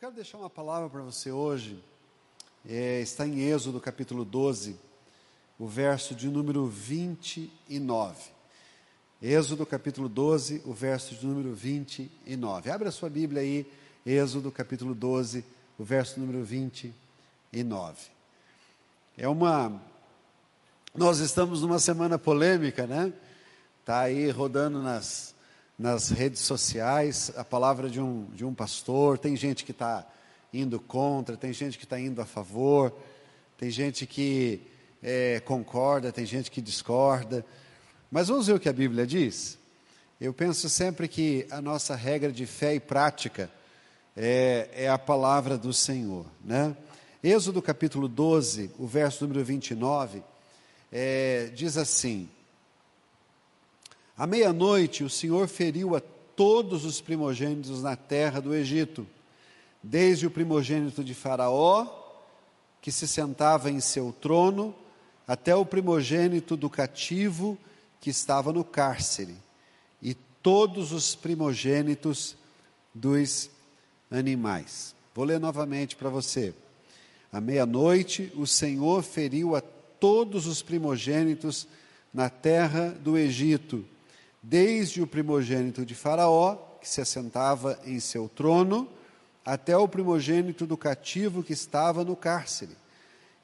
quero deixar uma palavra para você hoje. É, está em Êxodo capítulo 12, o verso de número 29. Êxodo capítulo 12, o verso de número 29. Abra a sua Bíblia aí, Êxodo capítulo 12, o verso número 29. É uma. Nós estamos numa semana polêmica, né? Está aí rodando nas, nas redes sociais a palavra de um, de um pastor. Tem gente que está indo contra, tem gente que está indo a favor, tem gente que é, concorda, tem gente que discorda. Mas vamos ver o que a Bíblia diz? Eu penso sempre que a nossa regra de fé e prática é, é a palavra do Senhor. Né? Êxodo capítulo 12, o verso número 29, é, diz assim: À meia-noite o Senhor feriu a todos os primogênitos na terra do Egito, desde o primogênito de Faraó, que se sentava em seu trono, até o primogênito do cativo que estava no cárcere, e todos os primogênitos dos animais. Vou ler novamente para você. À meia-noite, o Senhor feriu a todos os primogênitos na terra do Egito, desde o primogênito de Faraó, que se assentava em seu trono, até o primogênito do cativo que estava no cárcere,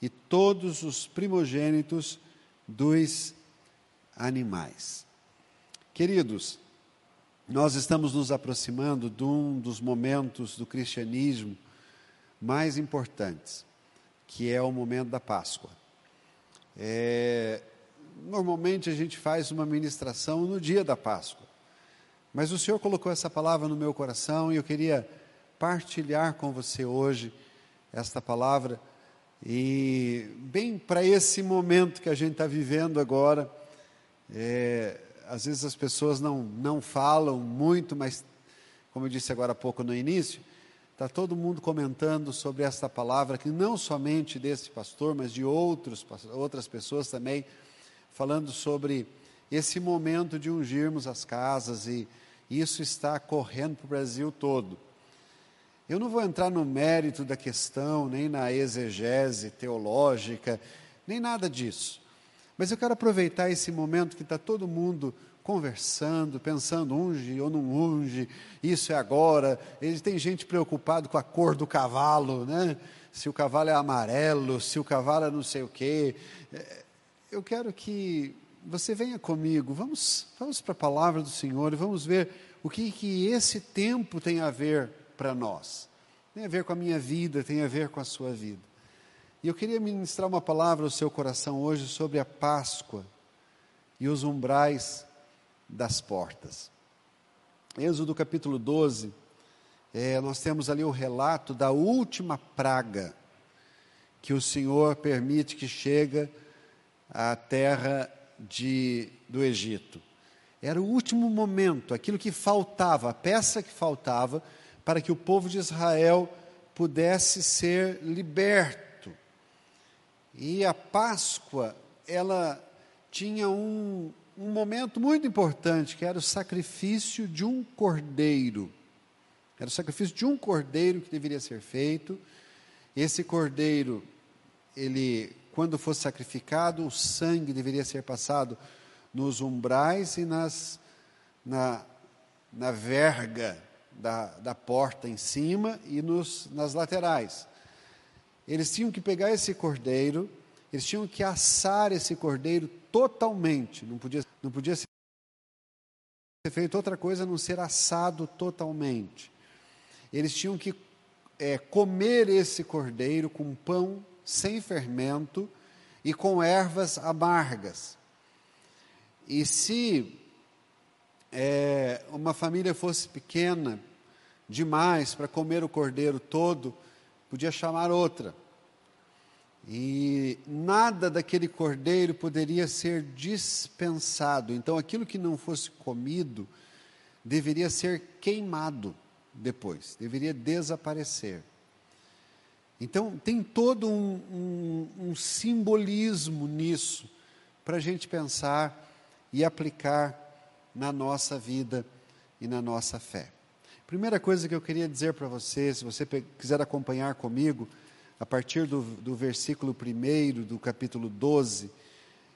e todos os primogênitos dos animais. Queridos, nós estamos nos aproximando de um dos momentos do cristianismo mais importantes, que é o momento da Páscoa. É, normalmente a gente faz uma ministração no dia da Páscoa. Mas o Senhor colocou essa palavra no meu coração e eu queria partilhar com você hoje esta palavra. E bem para esse momento que a gente está vivendo agora, é, às vezes as pessoas não, não falam muito, mas, como eu disse agora há pouco no início, está todo mundo comentando sobre esta palavra, que não somente desse pastor, mas de outros, outras pessoas também falando sobre esse momento de ungirmos as casas e isso está correndo para o Brasil todo. Eu não vou entrar no mérito da questão, nem na exegese teológica, nem nada disso. Mas eu quero aproveitar esse momento que está todo mundo conversando, pensando, unge ou não unge, isso é agora. Ele tem gente preocupado com a cor do cavalo, né? Se o cavalo é amarelo, se o cavalo é não sei o quê. É, eu quero que você venha comigo, vamos, vamos para a palavra do Senhor e vamos ver o que, que esse tempo tem a ver para nós. Tem a ver com a minha vida, tem a ver com a sua vida. E eu queria ministrar uma palavra ao seu coração hoje sobre a Páscoa e os umbrais das portas. Êxodo capítulo 12, é, nós temos ali o relato da última praga que o Senhor permite que chega a terra de, do Egito. Era o último momento, aquilo que faltava, a peça que faltava para que o povo de Israel pudesse ser liberto. E a Páscoa, ela tinha um, um momento muito importante, que era o sacrifício de um cordeiro. Era o sacrifício de um cordeiro que deveria ser feito. Esse cordeiro, ele quando fosse sacrificado, o sangue deveria ser passado nos umbrais e nas, na, na verga da, da porta em cima e nos, nas laterais. Eles tinham que pegar esse cordeiro, eles tinham que assar esse cordeiro totalmente, não podia, não podia ser feito outra coisa a não ser assado totalmente. Eles tinham que é, comer esse cordeiro com pão sem fermento e com ervas amargas. E se é, uma família fosse pequena demais para comer o cordeiro todo, podia chamar outra. E nada daquele cordeiro poderia ser dispensado. Então, aquilo que não fosse comido deveria ser queimado depois, deveria desaparecer. Então, tem todo um, um, um simbolismo nisso, para a gente pensar e aplicar na nossa vida e na nossa fé. Primeira coisa que eu queria dizer para você, se você quiser acompanhar comigo, a partir do, do versículo 1 do capítulo 12,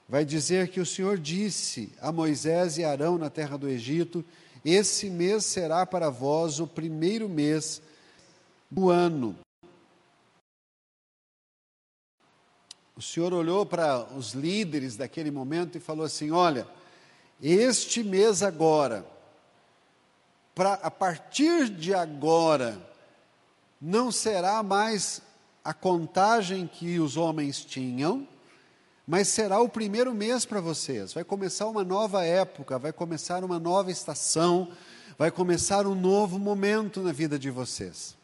vai dizer que o Senhor disse a Moisés e Arão na terra do Egito: Esse mês será para vós o primeiro mês do ano. O Senhor olhou para os líderes daquele momento e falou assim: Olha, este mês agora, pra, a partir de agora, não será mais a contagem que os homens tinham, mas será o primeiro mês para vocês. Vai começar uma nova época, vai começar uma nova estação, vai começar um novo momento na vida de vocês.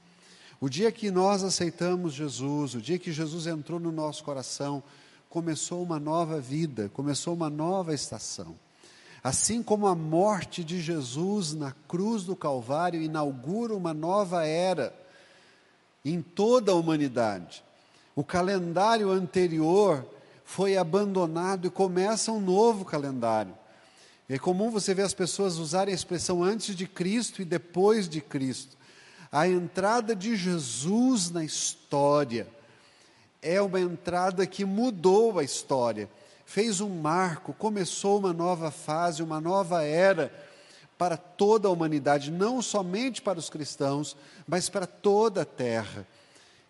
O dia que nós aceitamos Jesus, o dia que Jesus entrou no nosso coração, começou uma nova vida, começou uma nova estação. Assim como a morte de Jesus na cruz do Calvário inaugura uma nova era em toda a humanidade, o calendário anterior foi abandonado e começa um novo calendário. É comum você ver as pessoas usarem a expressão antes de Cristo e depois de Cristo. A entrada de Jesus na história é uma entrada que mudou a história fez um marco, começou uma nova fase, uma nova era para toda a humanidade, não somente para os cristãos, mas para toda a terra.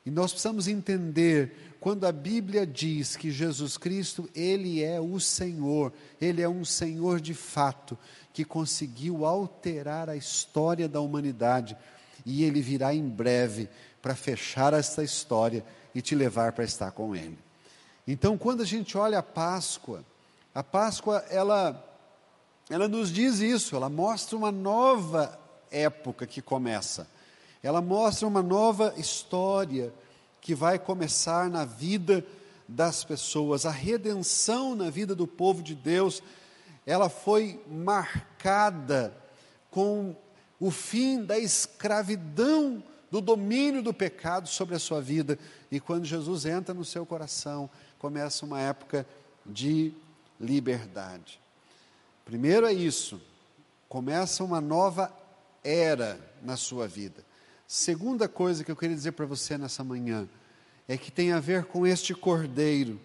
E nós precisamos entender quando a Bíblia diz que Jesus Cristo, ele é o Senhor, ele é um Senhor de fato, que conseguiu alterar a história da humanidade, e ele virá em breve para fechar esta história e te levar para estar com ele. Então, quando a gente olha a Páscoa, a Páscoa ela ela nos diz isso, ela mostra uma nova época que começa. Ela mostra uma nova história que vai começar na vida das pessoas. A redenção na vida do povo de Deus, ela foi marcada com o fim da escravidão do domínio do pecado sobre a sua vida. E quando Jesus entra no seu coração, começa uma época de liberdade. Primeiro é isso, começa uma nova era na sua vida. Segunda coisa que eu queria dizer para você nessa manhã é que tem a ver com este cordeiro.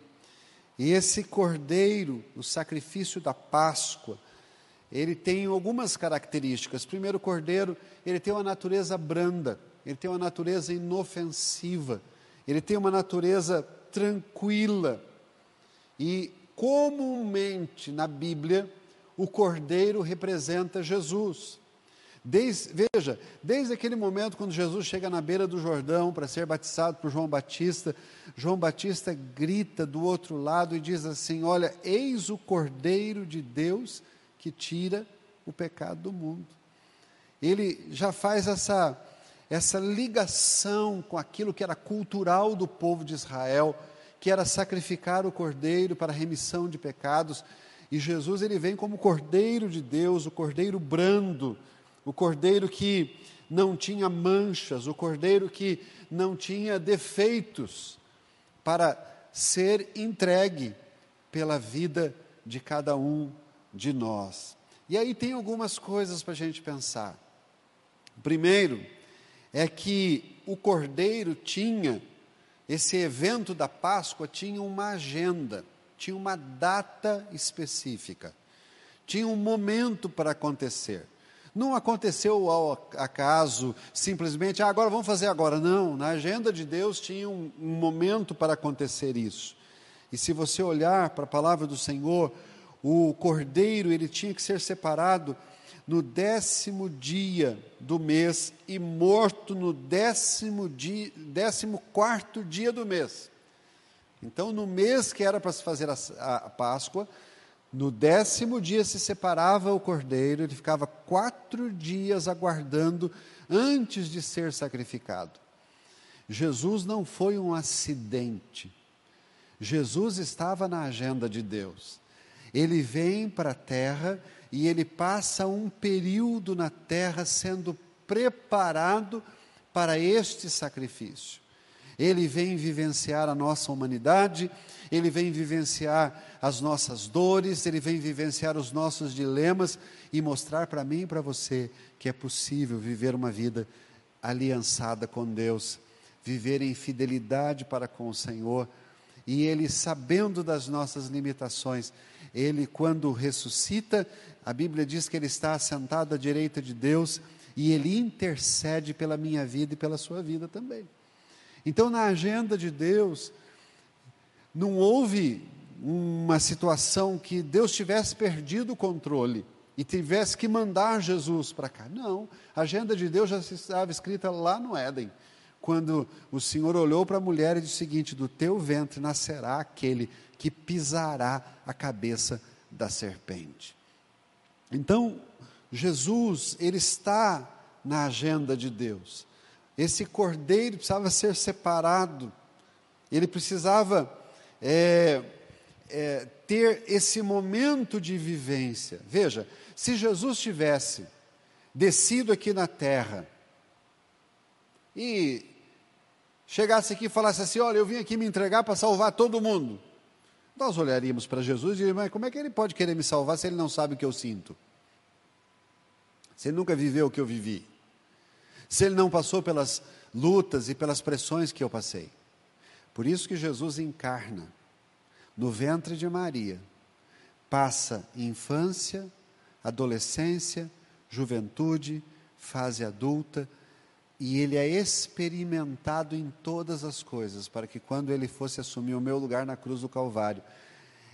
E esse cordeiro, o sacrifício da Páscoa, ele tem algumas características. Primeiro, o cordeiro, ele tem uma natureza branda, ele tem uma natureza inofensiva, ele tem uma natureza tranquila. E comumente na Bíblia, o cordeiro representa Jesus. Desde, veja, desde aquele momento quando Jesus chega na beira do Jordão para ser batizado por João Batista, João Batista grita do outro lado e diz assim: Olha, eis o Cordeiro de Deus que tira o pecado do mundo. Ele já faz essa essa ligação com aquilo que era cultural do povo de Israel, que era sacrificar o cordeiro para a remissão de pecados. E Jesus ele vem como cordeiro de Deus, o cordeiro brando, o cordeiro que não tinha manchas, o cordeiro que não tinha defeitos, para ser entregue pela vida de cada um de nós. E aí tem algumas coisas para a gente pensar. Primeiro, é que o cordeiro tinha, esse evento da Páscoa tinha uma agenda, tinha uma data específica, tinha um momento para acontecer. Não aconteceu ao acaso, simplesmente, ah, agora vamos fazer agora. Não, na agenda de Deus tinha um, um momento para acontecer isso. E se você olhar para a palavra do Senhor, o cordeiro ele tinha que ser separado no décimo dia do mês e morto no décimo, dia, décimo quarto dia do mês. Então, no mês que era para se fazer a, a Páscoa, no décimo dia se separava o cordeiro, ele ficava quatro dias aguardando antes de ser sacrificado. Jesus não foi um acidente. Jesus estava na agenda de Deus. Ele vem para a terra e ele passa um período na terra sendo preparado para este sacrifício. Ele vem vivenciar a nossa humanidade, ele vem vivenciar as nossas dores, ele vem vivenciar os nossos dilemas e mostrar para mim e para você que é possível viver uma vida aliançada com Deus, viver em fidelidade para com o Senhor. E ele, sabendo das nossas limitações, ele, quando ressuscita, a Bíblia diz que ele está assentado à direita de Deus e ele intercede pela minha vida e pela sua vida também. Então, na agenda de Deus, não houve uma situação que Deus tivesse perdido o controle e tivesse que mandar Jesus para cá. Não, a agenda de Deus já estava escrita lá no Éden, quando o Senhor olhou para a mulher e disse o seguinte: Do teu ventre nascerá aquele que pisará a cabeça da serpente. Então, Jesus, ele está na agenda de Deus. Esse cordeiro precisava ser separado, ele precisava é, é, ter esse momento de vivência. Veja, se Jesus tivesse descido aqui na terra e chegasse aqui e falasse assim: Olha, eu vim aqui me entregar para salvar todo mundo. Nós olharíamos para Jesus e diríamos: Mas como é que ele pode querer me salvar se ele não sabe o que eu sinto? Se ele nunca viveu o que eu vivi? Se ele não passou pelas lutas e pelas pressões que eu passei? Por isso que Jesus encarna no ventre de Maria, passa infância, adolescência, juventude, fase adulta, e ele é experimentado em todas as coisas, para que quando ele fosse assumir o meu lugar na cruz do Calvário,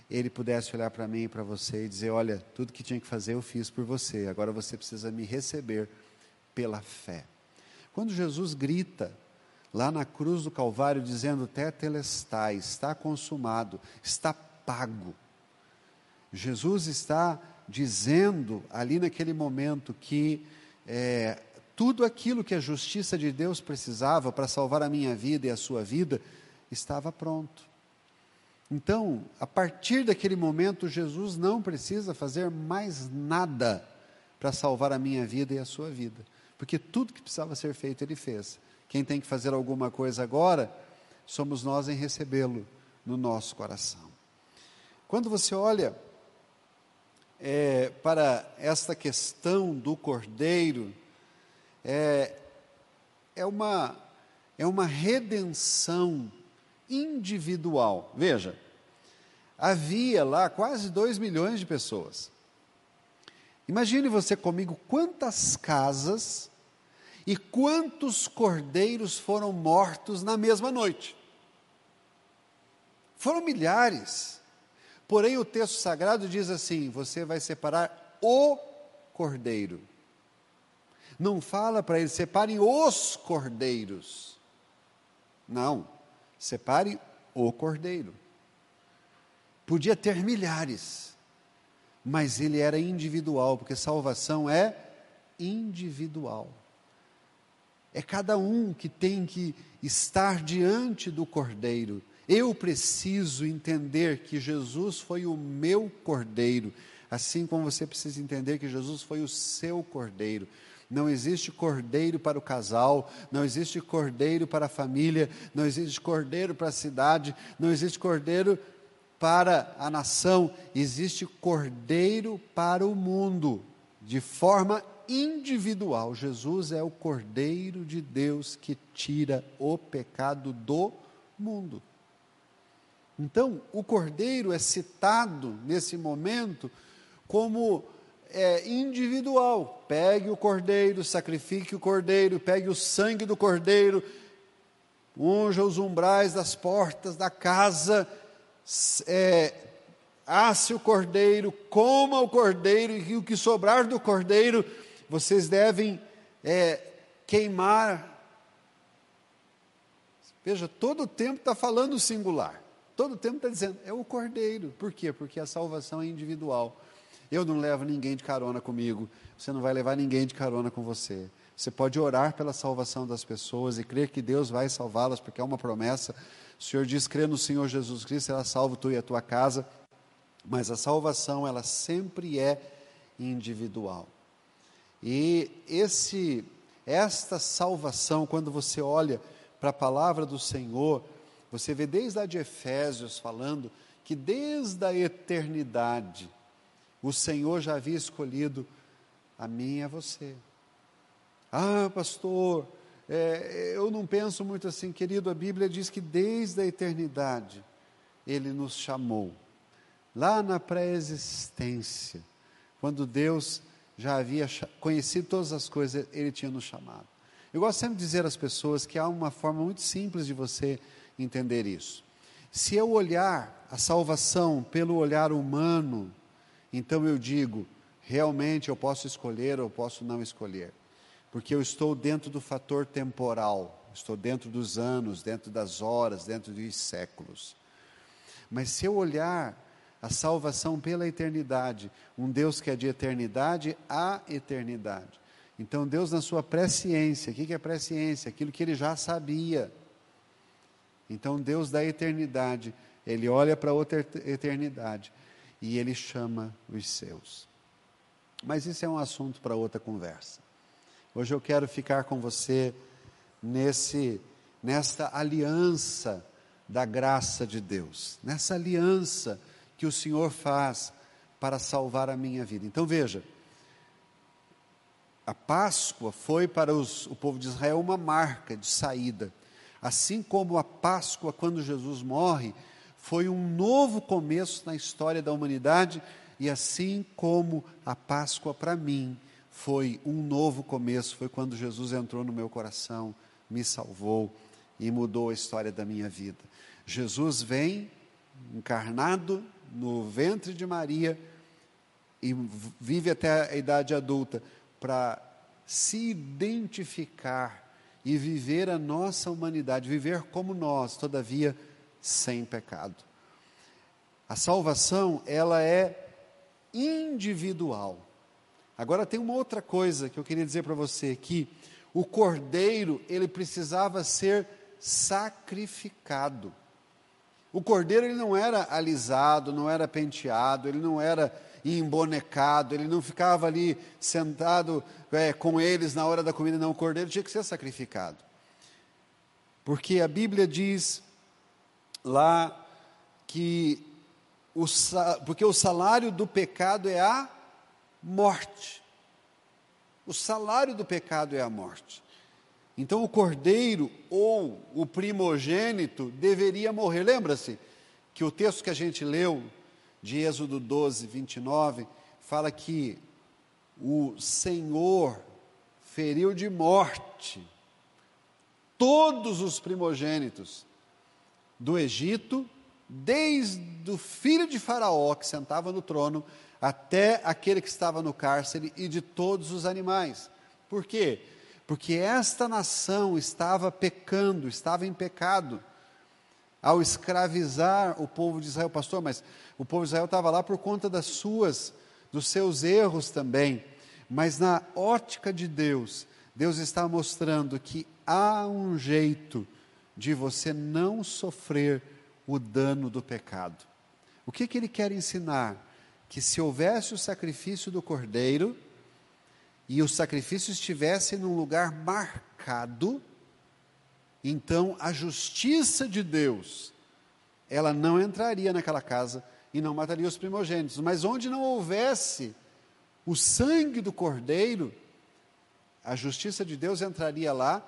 ele pudesse olhar para mim e para você e dizer: Olha, tudo que tinha que fazer eu fiz por você, agora você precisa me receber pela fé. Quando Jesus grita lá na cruz do Calvário, dizendo: Tetelestai, está consumado, está pago. Jesus está dizendo ali naquele momento que é, tudo aquilo que a justiça de Deus precisava para salvar a minha vida e a sua vida estava pronto. Então, a partir daquele momento, Jesus não precisa fazer mais nada para salvar a minha vida e a sua vida, porque tudo que precisava ser feito, ele fez. Quem tem que fazer alguma coisa agora somos nós em recebê-lo no nosso coração. Quando você olha é, para esta questão do cordeiro, é, é, uma, é uma redenção individual. Veja, havia lá quase 2 milhões de pessoas. Imagine você comigo quantas casas e quantos cordeiros foram mortos na mesma noite? Foram milhares. Porém, o texto sagrado diz assim: você vai separar o cordeiro. Não fala para ele, separe os cordeiros. Não, separe o cordeiro. Podia ter milhares, mas ele era individual, porque salvação é individual. É cada um que tem que estar diante do Cordeiro. Eu preciso entender que Jesus foi o meu Cordeiro, assim como você precisa entender que Jesus foi o seu Cordeiro. Não existe cordeiro para o casal, não existe cordeiro para a família, não existe cordeiro para a cidade, não existe cordeiro para a nação, existe cordeiro para o mundo, de forma individual. Jesus é o Cordeiro de Deus que tira o pecado do mundo. Então, o Cordeiro é citado nesse momento como é, individual. Pegue o Cordeiro, sacrifique o Cordeiro, pegue o sangue do Cordeiro, unja os umbrais das portas da casa, é, asse o cordeiro, coma o cordeiro, e o que sobrar do cordeiro vocês devem é, queimar. Veja, todo o tempo está falando singular. Todo o tempo está dizendo, é o cordeiro. Por quê? Porque a salvação é individual. Eu não levo ninguém de carona comigo. Você não vai levar ninguém de carona com você. Você pode orar pela salvação das pessoas e crer que Deus vai salvá-las, porque é uma promessa. O Senhor diz: crê no Senhor Jesus Cristo, será salvo tu e a tua casa. Mas a salvação, ela sempre é individual. E esse esta salvação, quando você olha para a palavra do Senhor, você vê desde lá de Efésios falando que desde a eternidade o Senhor já havia escolhido a mim e a você. Ah, pastor, é, eu não penso muito assim, querido. A Bíblia diz que desde a eternidade Ele nos chamou. Lá na pré-existência, quando Deus já havia conhecido todas as coisas, Ele tinha nos chamado. Eu gosto sempre de dizer às pessoas que há uma forma muito simples de você entender isso. Se eu olhar a salvação pelo olhar humano, então eu digo, realmente eu posso escolher ou posso não escolher porque eu estou dentro do fator temporal, estou dentro dos anos, dentro das horas, dentro dos séculos. Mas se eu olhar a salvação pela eternidade, um Deus que é de eternidade a eternidade. Então, Deus, na sua presciência, o que é presciência? Aquilo que ele já sabia. Então, Deus da eternidade, ele olha para outra eternidade e ele chama os seus. Mas isso é um assunto para outra conversa. Hoje eu quero ficar com você nesse nesta aliança da graça de Deus, nessa aliança que o Senhor faz para salvar a minha vida. Então veja, a Páscoa foi para os, o povo de Israel uma marca de saída, assim como a Páscoa, quando Jesus morre, foi um novo começo na história da humanidade, e assim como a Páscoa para mim foi um novo começo, foi quando Jesus entrou no meu coração, me salvou e mudou a história da minha vida. Jesus vem encarnado no ventre de Maria e vive até a idade adulta para se identificar e viver a nossa humanidade, viver como nós, todavia sem pecado. A salvação, ela é individual. Agora tem uma outra coisa que eu queria dizer para você que o cordeiro, ele precisava ser sacrificado. O cordeiro ele não era alisado, não era penteado, ele não era embonecado, ele não ficava ali sentado é, com eles na hora da comida, não. O cordeiro tinha que ser sacrificado. Porque a Bíblia diz lá que o, porque o salário do pecado é a morte. O salário do pecado é a morte. Então o cordeiro ou o primogênito deveria morrer. Lembra-se que o texto que a gente leu, de Êxodo 12, 29, fala que o Senhor feriu de morte todos os primogênitos do Egito, desde o filho de Faraó que sentava no trono até aquele que estava no cárcere e de todos os animais. Por quê? Porque esta nação estava pecando, estava em pecado, ao escravizar o povo de Israel. Pastor, mas o povo de Israel estava lá por conta das suas, dos seus erros também. Mas na ótica de Deus, Deus está mostrando que há um jeito de você não sofrer o dano do pecado. O que, que ele quer ensinar? que se houvesse o sacrifício do cordeiro e o sacrifício estivesse num lugar marcado, então a justiça de Deus, ela não entraria naquela casa e não mataria os primogênitos. Mas onde não houvesse o sangue do cordeiro, a justiça de Deus entraria lá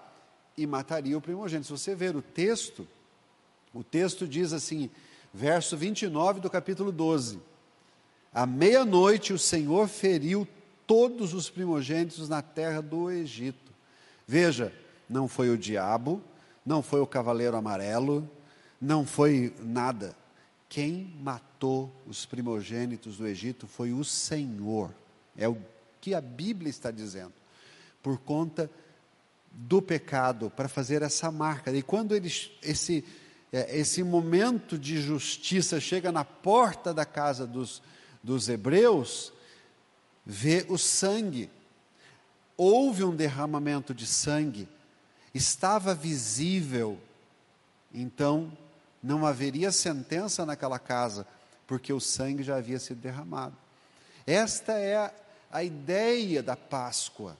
e mataria o primogênito. Se você ver o texto, o texto diz assim, verso 29 do capítulo 12: à meia-noite, o Senhor feriu todos os primogênitos na terra do Egito. Veja, não foi o diabo, não foi o cavaleiro amarelo, não foi nada. Quem matou os primogênitos do Egito foi o Senhor. É o que a Bíblia está dizendo. Por conta do pecado, para fazer essa marca. E quando eles, esse, é, esse momento de justiça chega na porta da casa dos dos hebreus, vê o sangue. Houve um derramamento de sangue, estava visível, então não haveria sentença naquela casa, porque o sangue já havia sido derramado. Esta é a, a ideia da Páscoa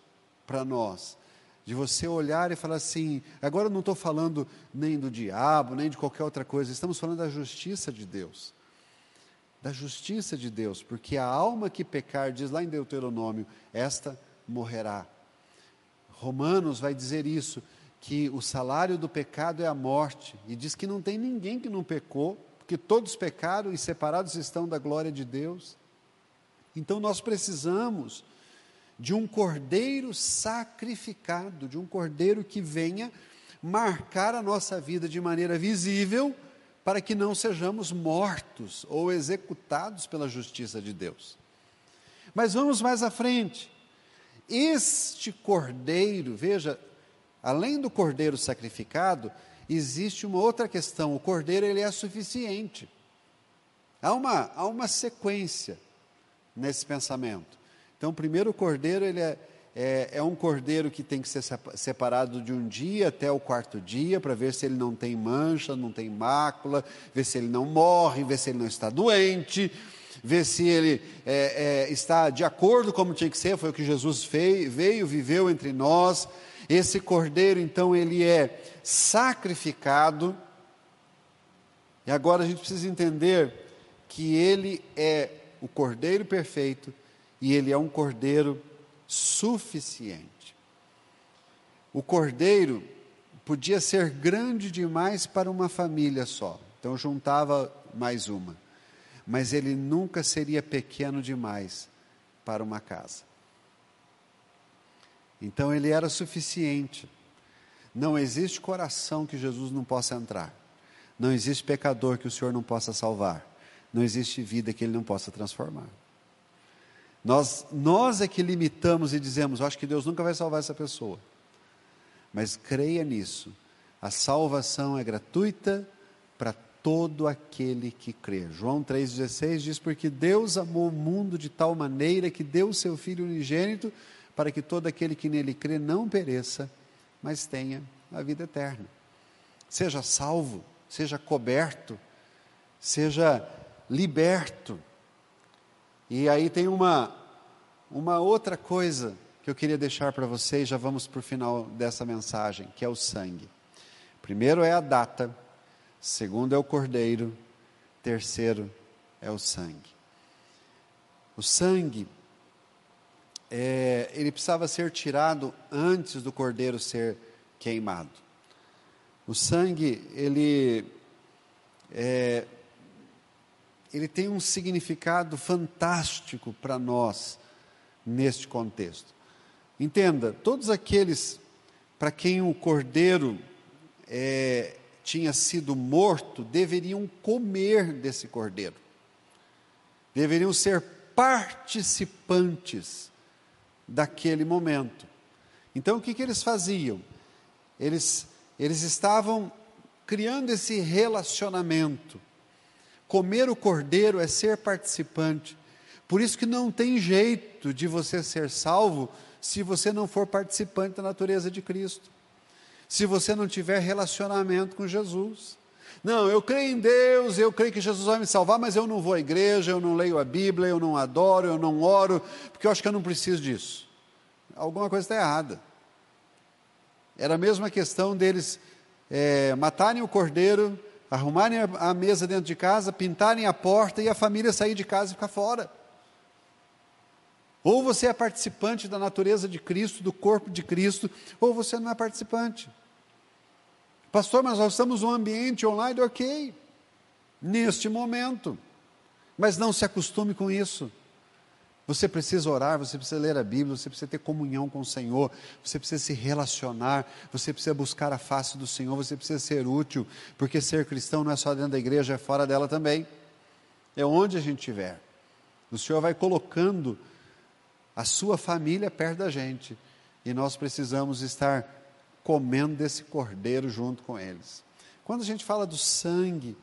para nós. De você olhar e falar assim: agora não estou falando nem do diabo, nem de qualquer outra coisa, estamos falando da justiça de Deus. Da justiça de Deus, porque a alma que pecar, diz lá em Deuteronômio, esta morrerá. Romanos vai dizer isso, que o salário do pecado é a morte, e diz que não tem ninguém que não pecou, porque todos pecaram e separados estão da glória de Deus. Então nós precisamos de um cordeiro sacrificado, de um cordeiro que venha marcar a nossa vida de maneira visível, para que não sejamos mortos ou executados pela justiça de Deus. Mas vamos mais à frente. Este cordeiro, veja, além do cordeiro sacrificado, existe uma outra questão: o cordeiro ele é suficiente. Há uma, há uma sequência nesse pensamento. Então, primeiro o cordeiro ele é, é, é, um cordeiro que tem que ser separado de um dia até o quarto dia, para ver se ele não tem mancha, não tem mácula, ver se ele não morre, ver se ele não está doente, ver se ele é, é, está de acordo como tinha que ser, foi o que Jesus fez, veio, viveu entre nós. Esse cordeiro, então, ele é sacrificado, e agora a gente precisa entender que ele é o cordeiro perfeito e ele é um cordeiro suficiente. O cordeiro podia ser grande demais para uma família só, então juntava mais uma, mas ele nunca seria pequeno demais para uma casa. Então ele era suficiente. Não existe coração que Jesus não possa entrar. Não existe pecador que o Senhor não possa salvar. Não existe vida que ele não possa transformar. Nós, nós é que limitamos e dizemos: acho que Deus nunca vai salvar essa pessoa. Mas creia nisso. A salvação é gratuita para todo aquele que crê. João 3,16 diz: Porque Deus amou o mundo de tal maneira que deu o seu Filho unigênito para que todo aquele que nele crê não pereça, mas tenha a vida eterna. Seja salvo, seja coberto, seja liberto e aí tem uma, uma outra coisa que eu queria deixar para vocês, já vamos para o final dessa mensagem, que é o sangue. Primeiro é a data, segundo é o cordeiro, terceiro é o sangue. O sangue, é, ele precisava ser tirado antes do cordeiro ser queimado. O sangue, ele é, ele tem um significado fantástico para nós neste contexto. Entenda, todos aqueles para quem o cordeiro é, tinha sido morto deveriam comer desse cordeiro, deveriam ser participantes daquele momento. Então o que, que eles faziam? Eles, eles estavam criando esse relacionamento Comer o cordeiro é ser participante. Por isso que não tem jeito de você ser salvo se você não for participante da natureza de Cristo. Se você não tiver relacionamento com Jesus. Não, eu creio em Deus, eu creio que Jesus vai me salvar, mas eu não vou à igreja, eu não leio a Bíblia, eu não adoro, eu não oro, porque eu acho que eu não preciso disso. Alguma coisa está errada. Era a mesma questão deles é, matarem o cordeiro arrumarem a mesa dentro de casa, pintarem a porta e a família sair de casa e ficar fora. Ou você é participante da natureza de Cristo, do corpo de Cristo, ou você não é participante. Pastor, mas nós estamos num ambiente online, ok, neste momento. Mas não se acostume com isso. Você precisa orar, você precisa ler a Bíblia, você precisa ter comunhão com o Senhor, você precisa se relacionar, você precisa buscar a face do Senhor, você precisa ser útil, porque ser cristão não é só dentro da igreja, é fora dela também. É onde a gente estiver. O Senhor vai colocando a sua família perto da gente e nós precisamos estar comendo desse cordeiro junto com eles. Quando a gente fala do sangue,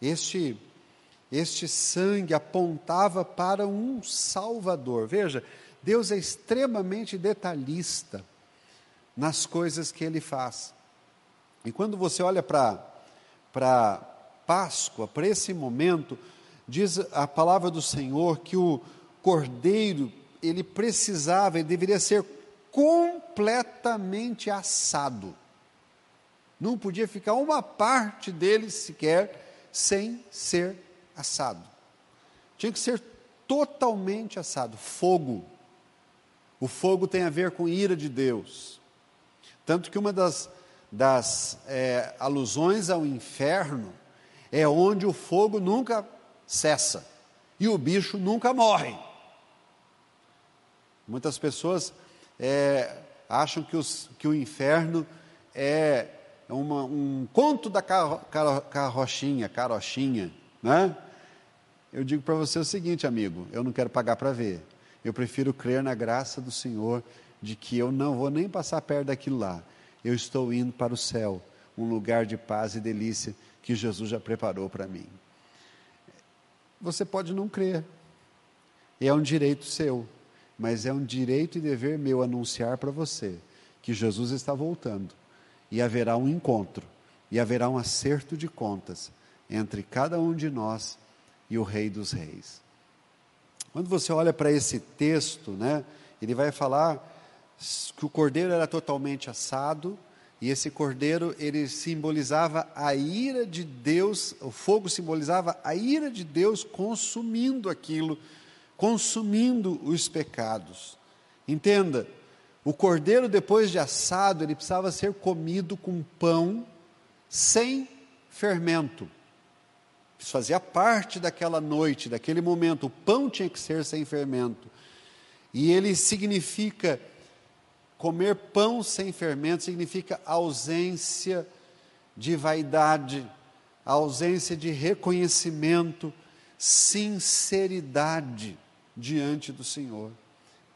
este este sangue apontava para um Salvador. Veja, Deus é extremamente detalhista nas coisas que ele faz. E quando você olha para Páscoa, para esse momento, diz a palavra do Senhor que o cordeiro, ele precisava, ele deveria ser completamente assado. Não podia ficar uma parte dele sequer sem ser assado. Tinha que ser totalmente assado fogo. O fogo tem a ver com ira de Deus. Tanto que uma das, das é, alusões ao inferno é onde o fogo nunca cessa e o bicho nunca morre. Muitas pessoas é, acham que, os, que, o inferno é uma, um conto da carro, carro, carrochinha, carochinha, né? Eu digo para você o seguinte, amigo, eu não quero pagar para ver. Eu prefiro crer na graça do Senhor de que eu não vou nem passar perto daquilo lá. Eu estou indo para o céu, um lugar de paz e delícia que Jesus já preparou para mim. Você pode não crer, é um direito seu, mas é um direito e dever meu anunciar para você que Jesus está voltando e haverá um encontro e haverá um acerto de contas entre cada um de nós e o Rei dos Reis. Quando você olha para esse texto, né, ele vai falar que o cordeiro era totalmente assado, e esse cordeiro ele simbolizava a ira de Deus, o fogo simbolizava a ira de Deus consumindo aquilo, consumindo os pecados. Entenda, o cordeiro depois de assado, ele precisava ser comido com pão sem fermento. Isso fazia parte daquela noite, daquele momento. O pão tinha que ser sem fermento. E ele significa comer pão sem fermento significa ausência de vaidade, ausência de reconhecimento, sinceridade diante do Senhor.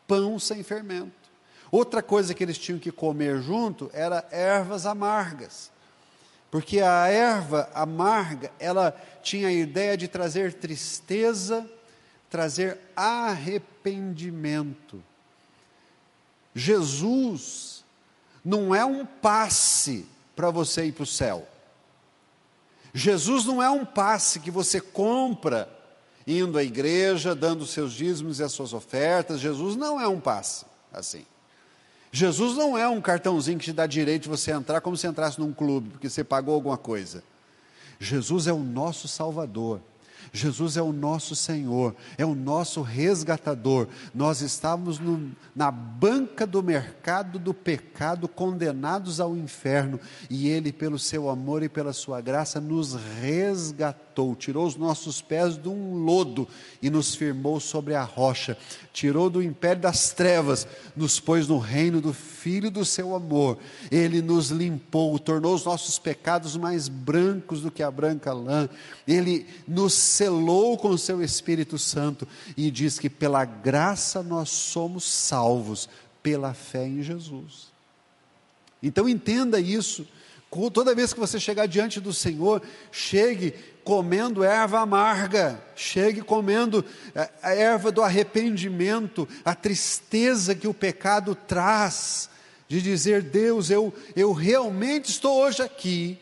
Pão sem fermento. Outra coisa que eles tinham que comer junto era ervas amargas. Porque a erva amarga, ela tinha a ideia de trazer tristeza, trazer arrependimento. Jesus não é um passe para você ir para o céu. Jesus não é um passe que você compra indo à igreja, dando seus dízimos e as suas ofertas. Jesus não é um passe assim. Jesus não é um cartãozinho que te dá direito de você entrar como se entrasse num clube, porque você pagou alguma coisa. Jesus é o nosso Salvador. Jesus é o nosso Senhor, é o nosso resgatador. Nós estávamos no, na banca do mercado do pecado, condenados ao inferno, e Ele, pelo seu amor e pela sua graça, nos resgatou, tirou os nossos pés de um lodo e nos firmou sobre a rocha, tirou do império das trevas, nos pôs no reino do Filho do seu amor. Ele nos limpou, tornou os nossos pecados mais brancos do que a branca lã. Ele nos selou com o seu Espírito Santo e diz que pela graça nós somos salvos pela fé em Jesus. Então entenda isso. Toda vez que você chegar diante do Senhor, chegue comendo erva amarga, chegue comendo é, a erva do arrependimento, a tristeza que o pecado traz, de dizer: Deus, eu, eu realmente estou hoje aqui,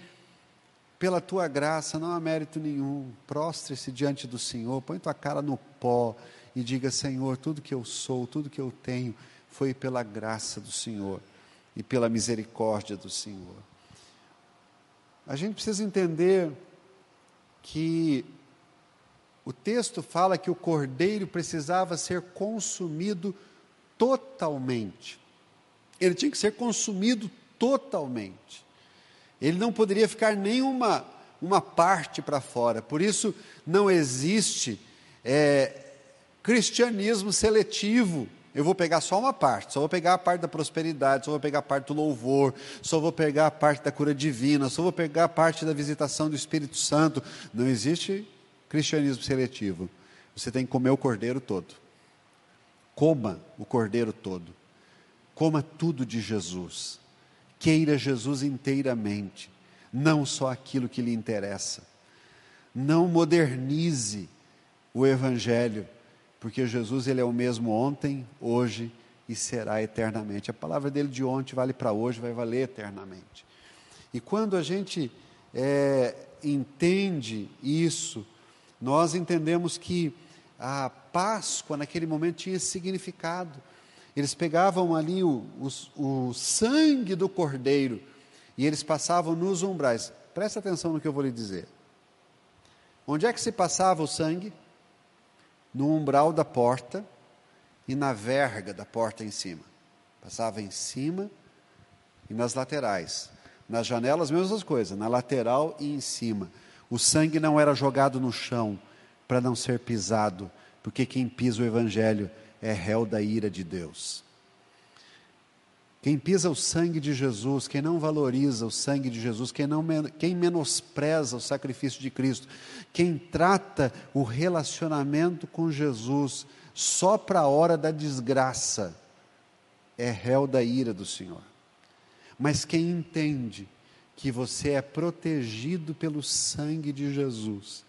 pela tua graça, não há mérito nenhum. Prostre-se diante do Senhor, põe tua cara no pó e diga: Senhor, tudo que eu sou, tudo que eu tenho, foi pela graça do Senhor e pela misericórdia do Senhor. A gente precisa entender que o texto fala que o cordeiro precisava ser consumido totalmente. Ele tinha que ser consumido totalmente. Ele não poderia ficar nenhuma uma parte para fora. Por isso não existe é, cristianismo seletivo. Eu vou pegar só uma parte, só vou pegar a parte da prosperidade, só vou pegar a parte do louvor, só vou pegar a parte da cura divina, só vou pegar a parte da visitação do Espírito Santo. Não existe cristianismo seletivo. Você tem que comer o cordeiro todo. Coma o cordeiro todo. Coma tudo de Jesus. Queira Jesus inteiramente, não só aquilo que lhe interessa. Não modernize o evangelho, porque Jesus ele é o mesmo ontem, hoje e será eternamente. A palavra dele de ontem vale para hoje, vai valer eternamente. E quando a gente é, entende isso, nós entendemos que a Páscoa naquele momento tinha significado. Eles pegavam ali o, o, o sangue do cordeiro e eles passavam nos umbrais. Presta atenção no que eu vou lhe dizer. Onde é que se passava o sangue? No umbral da porta e na verga da porta em cima. Passava em cima e nas laterais. Nas janelas, mesmas coisas, na lateral e em cima. O sangue não era jogado no chão para não ser pisado, porque quem pisa o evangelho é réu da ira de Deus. Quem pisa o sangue de Jesus, quem não valoriza o sangue de Jesus, quem, não, quem menospreza o sacrifício de Cristo, quem trata o relacionamento com Jesus só para a hora da desgraça, é réu da ira do Senhor. Mas quem entende que você é protegido pelo sangue de Jesus,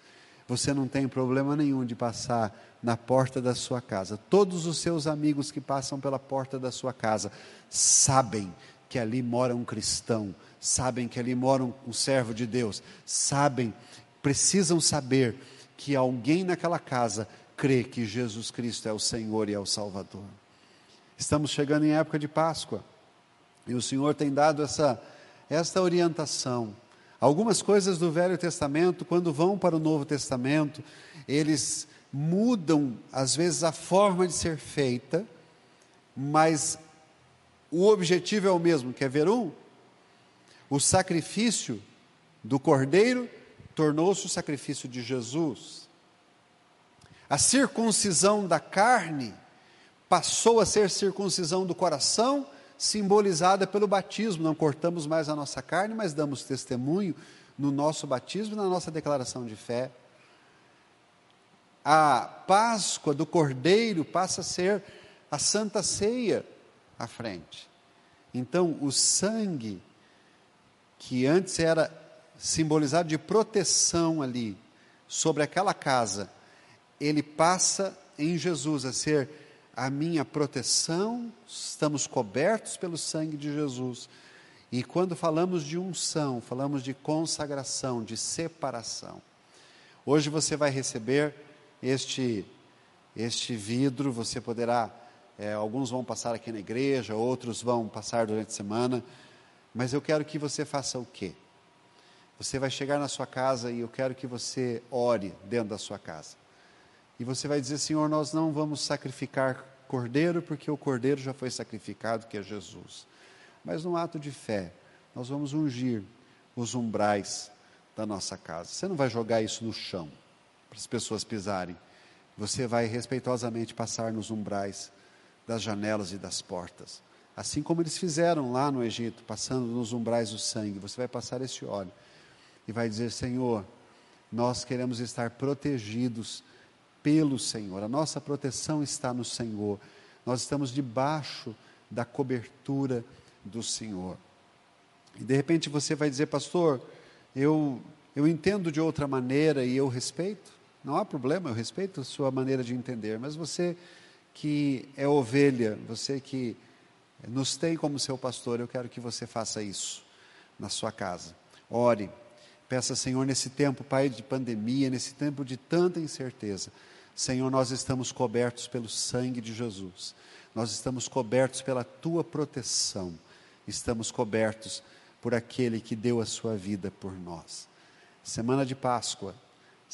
você não tem problema nenhum de passar na porta da sua casa. Todos os seus amigos que passam pela porta da sua casa sabem que ali mora um cristão, sabem que ali mora um, servo de Deus, sabem, precisam saber que alguém naquela casa crê que Jesus Cristo é o Senhor e é o Salvador. Estamos chegando em época de Páscoa. E o Senhor tem dado essa, esta orientação. Algumas coisas do Velho Testamento, quando vão para o Novo Testamento, eles mudam, às vezes, a forma de ser feita, mas o objetivo é o mesmo. Quer ver um? O sacrifício do cordeiro tornou-se o sacrifício de Jesus. A circuncisão da carne passou a ser circuncisão do coração simbolizada pelo batismo. Não cortamos mais a nossa carne, mas damos testemunho no nosso batismo e na nossa declaração de fé. A Páscoa do Cordeiro passa a ser a Santa Ceia à frente. Então, o sangue, que antes era simbolizado de proteção ali, sobre aquela casa, ele passa em Jesus a ser a minha proteção, estamos cobertos pelo sangue de Jesus. E quando falamos de unção, falamos de consagração, de separação. Hoje você vai receber este, este vidro, você poderá, é, alguns vão passar aqui na igreja, outros vão passar durante a semana, mas eu quero que você faça o quê? Você vai chegar na sua casa e eu quero que você ore dentro da sua casa. E você vai dizer: Senhor, nós não vamos sacrificar cordeiro, porque o cordeiro já foi sacrificado, que é Jesus. Mas num ato de fé, nós vamos ungir os umbrais da nossa casa. Você não vai jogar isso no chão para as pessoas pisarem. Você vai respeitosamente passar nos umbrais das janelas e das portas. Assim como eles fizeram lá no Egito, passando nos umbrais o sangue, você vai passar esse óleo e vai dizer: Senhor, nós queremos estar protegidos pelo Senhor. A nossa proteção está no Senhor. Nós estamos debaixo da cobertura do Senhor. E de repente você vai dizer, pastor, eu, eu entendo de outra maneira e eu respeito. Não há problema, eu respeito a sua maneira de entender, mas você que é ovelha, você que nos tem como seu pastor, eu quero que você faça isso na sua casa. Ore, peça, Senhor, nesse tempo, Pai, de pandemia, nesse tempo de tanta incerteza, Senhor, nós estamos cobertos pelo sangue de Jesus, nós estamos cobertos pela tua proteção, estamos cobertos por aquele que deu a sua vida por nós. Semana de Páscoa,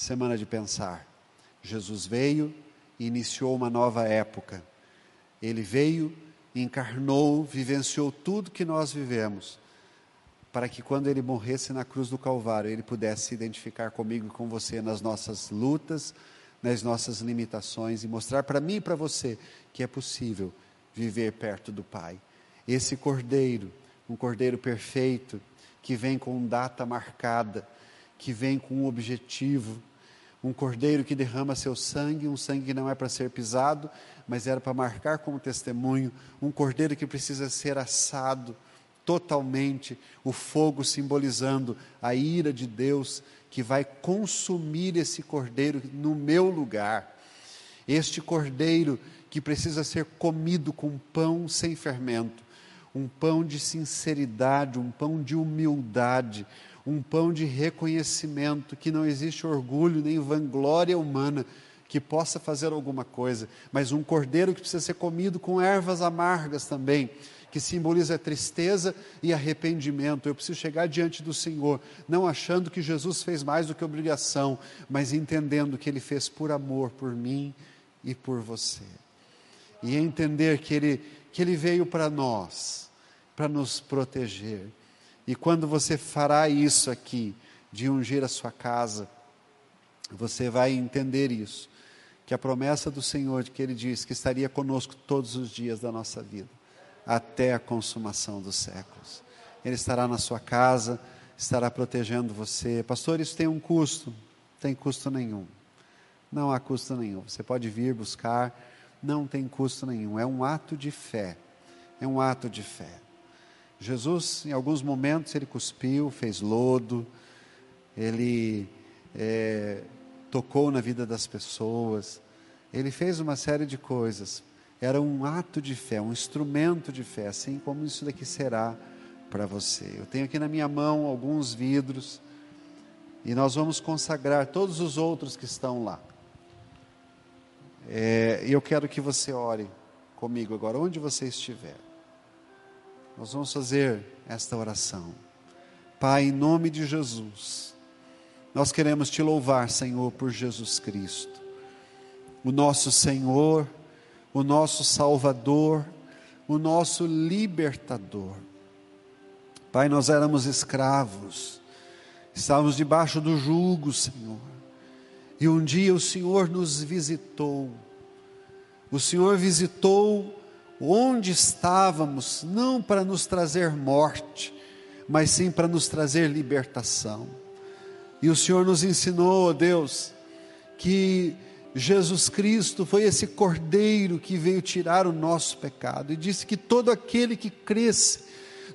semana de pensar. Jesus veio e iniciou uma nova época. Ele veio, encarnou, vivenciou tudo que nós vivemos, para que quando ele morresse na cruz do Calvário, ele pudesse se identificar comigo e com você nas nossas lutas, nas nossas limitações e mostrar para mim e para você que é possível viver perto do Pai. Esse cordeiro, um cordeiro perfeito, que vem com data marcada, que vem com um objetivo, um cordeiro que derrama seu sangue, um sangue que não é para ser pisado, mas era para marcar como testemunho, um cordeiro que precisa ser assado totalmente, o fogo simbolizando a ira de Deus que vai consumir esse cordeiro no meu lugar. Este cordeiro que precisa ser comido com pão sem fermento, um pão de sinceridade, um pão de humildade, um pão de reconhecimento, que não existe orgulho nem vanglória humana que possa fazer alguma coisa, mas um cordeiro que precisa ser comido com ervas amargas também, que simboliza tristeza e arrependimento. Eu preciso chegar diante do Senhor, não achando que Jesus fez mais do que obrigação, mas entendendo que Ele fez por amor por mim e por você. E entender que Ele, que ele veio para nós, para nos proteger. E quando você fará isso aqui, de ungir a sua casa, você vai entender isso que a promessa do Senhor, que Ele diz que estaria conosco todos os dias da nossa vida, até a consumação dos séculos. Ele estará na sua casa, estará protegendo você. Pastor, isso tem um custo? Tem custo nenhum. Não há custo nenhum. Você pode vir buscar, não tem custo nenhum. É um ato de fé. É um ato de fé. Jesus, em alguns momentos, ele cuspiu, fez lodo, ele é, tocou na vida das pessoas, ele fez uma série de coisas. Era um ato de fé, um instrumento de fé, assim como isso daqui será para você. Eu tenho aqui na minha mão alguns vidros e nós vamos consagrar todos os outros que estão lá. É, e eu quero que você ore comigo agora, onde você estiver. Nós vamos fazer esta oração. Pai, em nome de Jesus nós queremos te louvar, Senhor, por Jesus Cristo, o nosso Senhor, o nosso Salvador, o nosso libertador. Pai, nós éramos escravos, estávamos debaixo do jugo, Senhor, e um dia o Senhor nos visitou. O Senhor visitou onde estávamos, não para nos trazer morte, mas sim para nos trazer libertação. E o Senhor nos ensinou, ó Deus, que Jesus Cristo foi esse cordeiro que veio tirar o nosso pecado e disse que todo aquele que cresce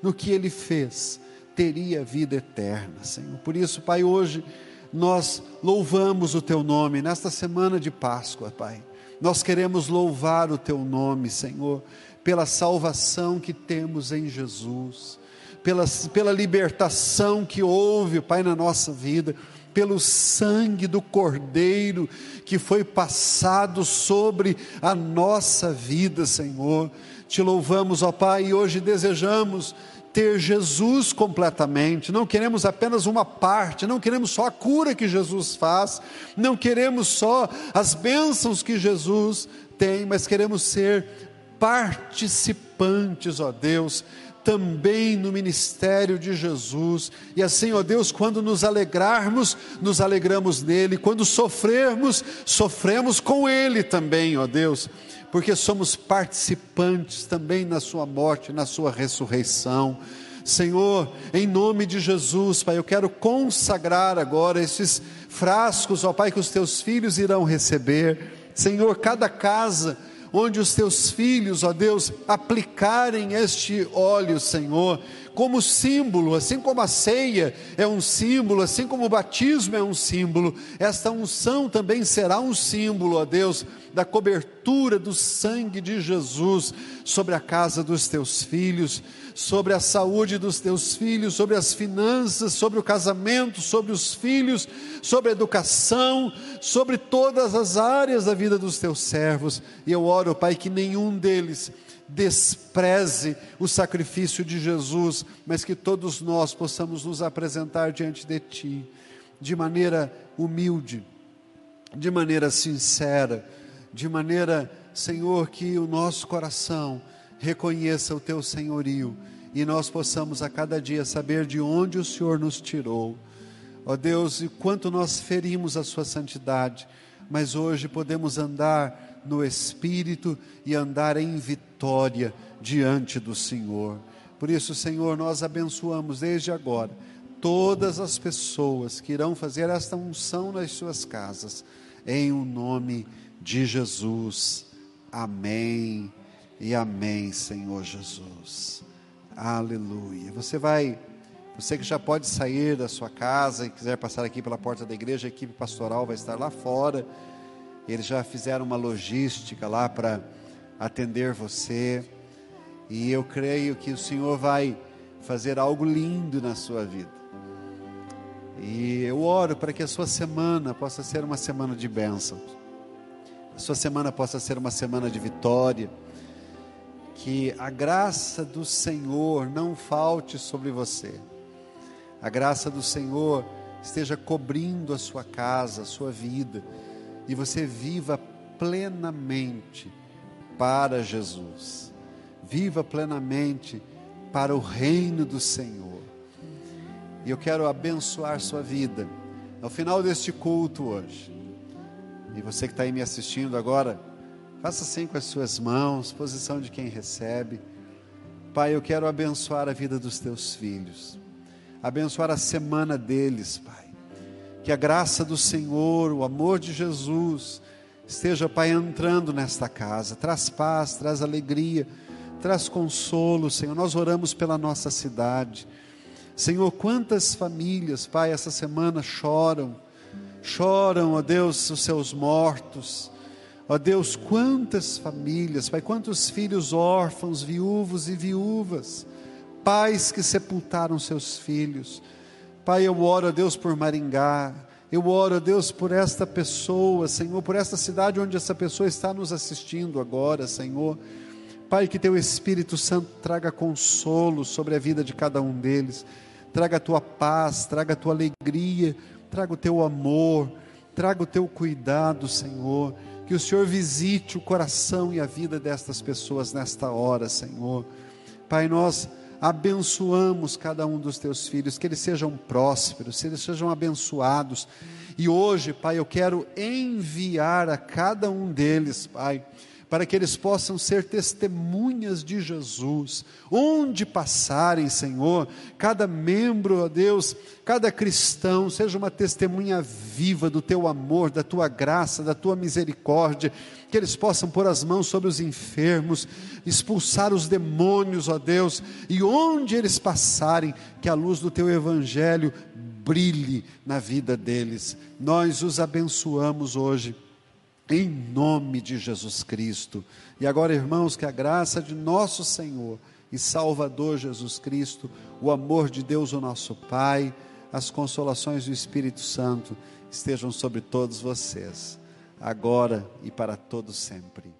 no que ele fez teria vida eterna, Senhor. Por isso, Pai, hoje nós louvamos o teu nome nesta semana de Páscoa, Pai. Nós queremos louvar o teu nome, Senhor, pela salvação que temos em Jesus pela, pela libertação que houve, Pai, na nossa vida, pelo sangue do Cordeiro que foi passado sobre a nossa vida, Senhor. Te louvamos, ó Pai, e hoje desejamos ter Jesus completamente, não queremos apenas uma parte, não queremos só a cura que Jesus faz, não queremos só as bênçãos que Jesus tem, mas queremos ser participantes, ó Deus, também no ministério de Jesus. E assim, ó Deus, quando nos alegrarmos, nos alegramos nele, quando sofrermos, sofremos com ele também, ó Deus, porque somos participantes também na sua morte, na sua ressurreição. Senhor, em nome de Jesus, Pai, eu quero consagrar agora esses frascos, ó Pai, que os teus filhos irão receber. Senhor, cada casa onde os teus filhos, ó Deus, aplicarem este óleo, Senhor, como símbolo, assim como a ceia é um símbolo, assim como o batismo é um símbolo, esta unção também será um símbolo, ó Deus, da cobertura do sangue de Jesus sobre a casa dos teus filhos sobre a saúde dos teus filhos, sobre as finanças, sobre o casamento, sobre os filhos, sobre a educação, sobre todas as áreas da vida dos teus servos. E eu oro, Pai, que nenhum deles despreze o sacrifício de Jesus, mas que todos nós possamos nos apresentar diante de Ti, de maneira humilde, de maneira sincera, de maneira, Senhor, que o nosso coração reconheça o teu senhorio e nós possamos a cada dia saber de onde o Senhor nos tirou. Ó Deus, e quanto nós ferimos a sua santidade, mas hoje podemos andar no espírito e andar em vitória diante do Senhor. Por isso, Senhor, nós abençoamos desde agora todas as pessoas que irão fazer esta unção nas suas casas, em o nome de Jesus. Amém e amém, Senhor Jesus. Aleluia. Você vai, você que já pode sair da sua casa e quiser passar aqui pela porta da igreja, a equipe pastoral vai estar lá fora. Eles já fizeram uma logística lá para atender você. E eu creio que o Senhor vai fazer algo lindo na sua vida. E eu oro para que a sua semana possa ser uma semana de bênçãos sua semana possa ser uma semana de vitória, que a graça do Senhor não falte sobre você, a graça do Senhor esteja cobrindo a sua casa, a sua vida, e você viva plenamente para Jesus, viva plenamente para o reino do Senhor. E eu quero abençoar sua vida ao final deste culto hoje. E você que está aí me assistindo agora, faça assim com as suas mãos, posição de quem recebe. Pai, eu quero abençoar a vida dos teus filhos, abençoar a semana deles, Pai. Que a graça do Senhor, o amor de Jesus, esteja, Pai, entrando nesta casa. Traz paz, traz alegria, traz consolo, Senhor. Nós oramos pela nossa cidade. Senhor, quantas famílias, Pai, essa semana choram, choram, ó Deus, os seus mortos. Ó Deus, quantas famílias, Pai, quantos filhos órfãos, viúvos e viúvas, pais que sepultaram seus filhos. Pai, eu oro, ó Deus, por Maringá, eu oro, ó Deus, por esta pessoa, Senhor, por esta cidade onde essa pessoa está nos assistindo agora, Senhor. Pai, que teu Espírito Santo traga consolo sobre a vida de cada um deles traga a tua paz, traga a tua alegria, traga o teu amor, traga o teu cuidado, Senhor. Que o Senhor visite o coração e a vida destas pessoas nesta hora, Senhor. Pai, nós abençoamos cada um dos teus filhos, que eles sejam prósperos, que eles sejam abençoados. E hoje, Pai, eu quero enviar a cada um deles, Pai, para que eles possam ser testemunhas de Jesus, onde passarem, Senhor, cada membro, ó Deus, cada cristão, seja uma testemunha viva do teu amor, da tua graça, da tua misericórdia, que eles possam pôr as mãos sobre os enfermos, expulsar os demônios, ó Deus, e onde eles passarem, que a luz do teu evangelho brilhe na vida deles. Nós os abençoamos hoje em nome de Jesus Cristo. E agora, irmãos, que a graça de nosso Senhor e Salvador Jesus Cristo, o amor de Deus, o nosso Pai, as consolações do Espírito Santo estejam sobre todos vocês, agora e para todos sempre.